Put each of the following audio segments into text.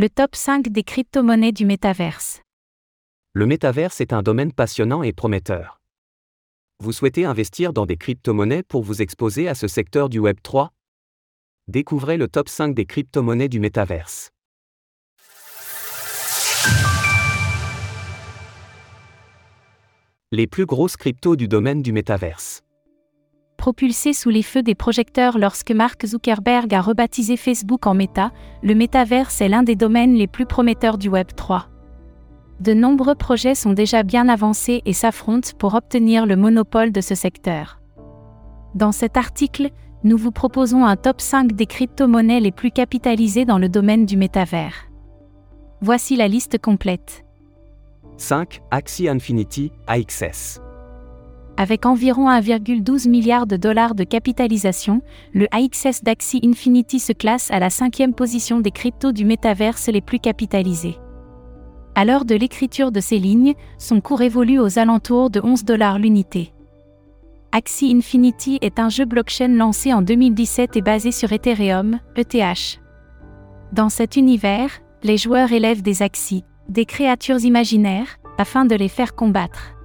Le top 5 des crypto-monnaies du métaverse. Le métaverse est un domaine passionnant et prometteur. Vous souhaitez investir dans des crypto-monnaies pour vous exposer à ce secteur du Web 3 Découvrez le top 5 des crypto-monnaies du métaverse. Les plus grosses cryptos du domaine du métaverse. Propulsé sous les feux des projecteurs lorsque Mark Zuckerberg a rebaptisé Facebook en Meta, le métaverse est l'un des domaines les plus prometteurs du Web 3. De nombreux projets sont déjà bien avancés et s'affrontent pour obtenir le monopole de ce secteur. Dans cet article, nous vous proposons un top 5 des crypto-monnaies les plus capitalisées dans le domaine du métavers. Voici la liste complète. 5. Axie Infinity, AXS. Avec environ 1,12 milliard de dollars de capitalisation, le AXS d'Axie Infinity se classe à la cinquième position des cryptos du métaverse les plus capitalisés. À l'heure de l'écriture de ces lignes, son cours évolue aux alentours de 11 dollars l'unité. Axie Infinity est un jeu blockchain lancé en 2017 et basé sur Ethereum, ETH. Dans cet univers, les joueurs élèvent des Axies, des créatures imaginaires, afin de les faire combattre.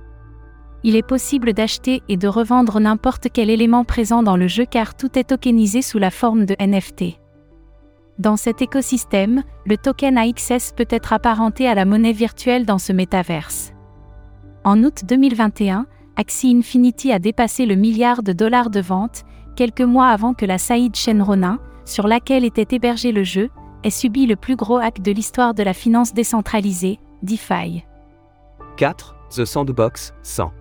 Il est possible d'acheter et de revendre n'importe quel élément présent dans le jeu car tout est tokenisé sous la forme de NFT. Dans cet écosystème, le token AXS peut être apparenté à la monnaie virtuelle dans ce métaverse. En août 2021, Axie Infinity a dépassé le milliard de dollars de vente, quelques mois avant que la Saïd chaîne Ronin, sur laquelle était hébergé le jeu, ait subi le plus gros hack de l'histoire de la finance décentralisée, DeFi. 4. The Sandbox, 100.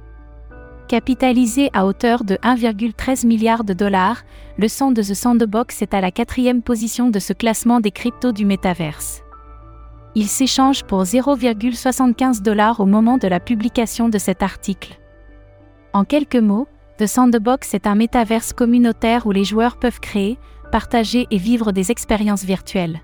Capitalisé à hauteur de 1,13 milliard de dollars, le son de The Sandbox est à la quatrième position de ce classement des cryptos du métaverse. Il s'échange pour 0,75 dollars au moment de la publication de cet article. En quelques mots, The Sandbox est un métaverse communautaire où les joueurs peuvent créer, partager et vivre des expériences virtuelles.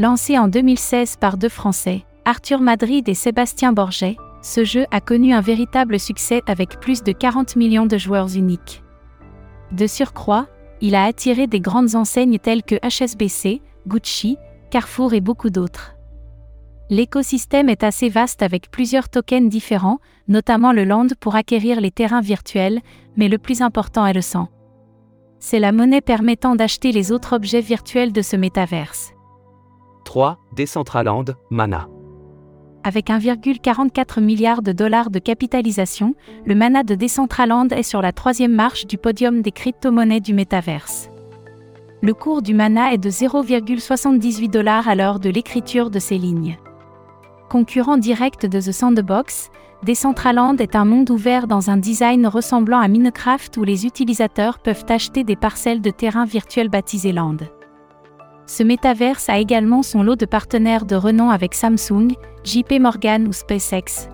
Lancé en 2016 par deux Français, Arthur Madrid et Sébastien Borget, ce jeu a connu un véritable succès avec plus de 40 millions de joueurs uniques. De surcroît, il a attiré des grandes enseignes telles que HSBC, Gucci, Carrefour et beaucoup d'autres. L'écosystème est assez vaste avec plusieurs tokens différents, notamment le Land pour acquérir les terrains virtuels, mais le plus important est le sang. C'est la monnaie permettant d'acheter les autres objets virtuels de ce métaverse. 3. Decentraland, Mana. Avec 1,44 milliard de dollars de capitalisation, le Mana de Decentraland est sur la troisième marche du podium des crypto-monnaies du métaverse. Le cours du Mana est de 0,78 dollars à l'heure de l'écriture de ces lignes. Concurrent direct de The Sandbox, Decentraland est un monde ouvert dans un design ressemblant à Minecraft où les utilisateurs peuvent acheter des parcelles de terrain virtuel baptisées Land. Ce métaverse a également son lot de partenaires de renom avec Samsung, JP Morgan ou SpaceX.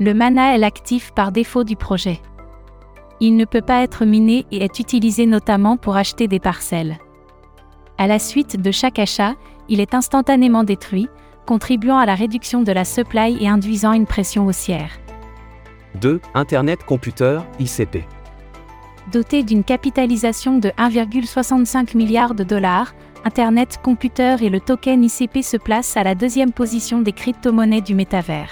Le mana est l'actif par défaut du projet. Il ne peut pas être miné et est utilisé notamment pour acheter des parcelles. À la suite de chaque achat, il est instantanément détruit, contribuant à la réduction de la supply et induisant une pression haussière. 2. Internet Computer, ICP. Doté d'une capitalisation de 1,65 milliard de dollars, Internet Computer et le token ICP se placent à la deuxième position des crypto-monnaies du métavers.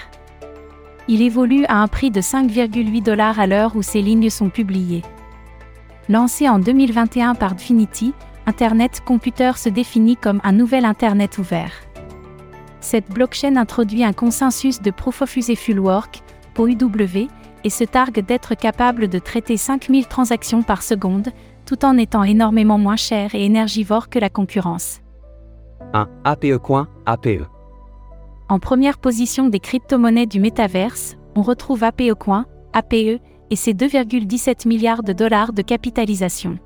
Il évolue à un prix de 5,8 dollars à l'heure où ces lignes sont publiées. Lancé en 2021 par Dfinity, Internet Computer se définit comme un nouvel Internet ouvert. Cette blockchain introduit un consensus de Proof of Useful Work, POUW, et se targue d'être capable de traiter 5000 transactions par seconde, tout en étant énormément moins cher et énergivore que la concurrence. 1. APE Coin, APE. En première position des crypto-monnaies du métaverse, on retrouve APE Coin, APE, et ses 2,17 milliards de dollars de capitalisation.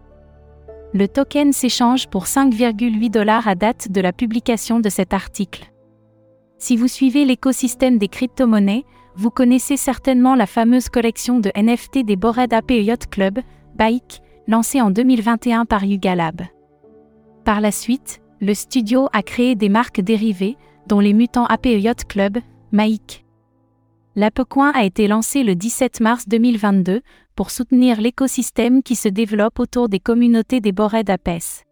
Le token s'échange pour 5,8 dollars à date de la publication de cet article. Si vous suivez l'écosystème des crypto-monnaies, vous connaissez certainement la fameuse collection de NFT des Bored Ape Yacht Club, Bike, lancée en 2021 par Yuga Lab. Par la suite, le studio a créé des marques dérivées, dont les mutants Ape Yacht Club, Maik. L'Apecoin a été lancé le 17 mars 2022 pour soutenir l'écosystème qui se développe autour des communautés des Bored Apes.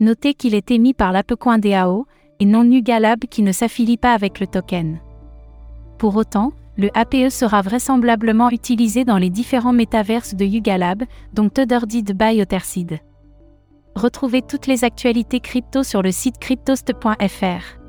Notez qu'il est émis par l'Apecoin DAO, et non Yuga Lab qui ne s'affilie pas avec le token. Pour autant, le APE sera vraisemblablement utilisé dans les différents métaverses de Yuga Lab, dont TheDirty by. Retrouvez toutes les actualités crypto sur le site cryptost.fr.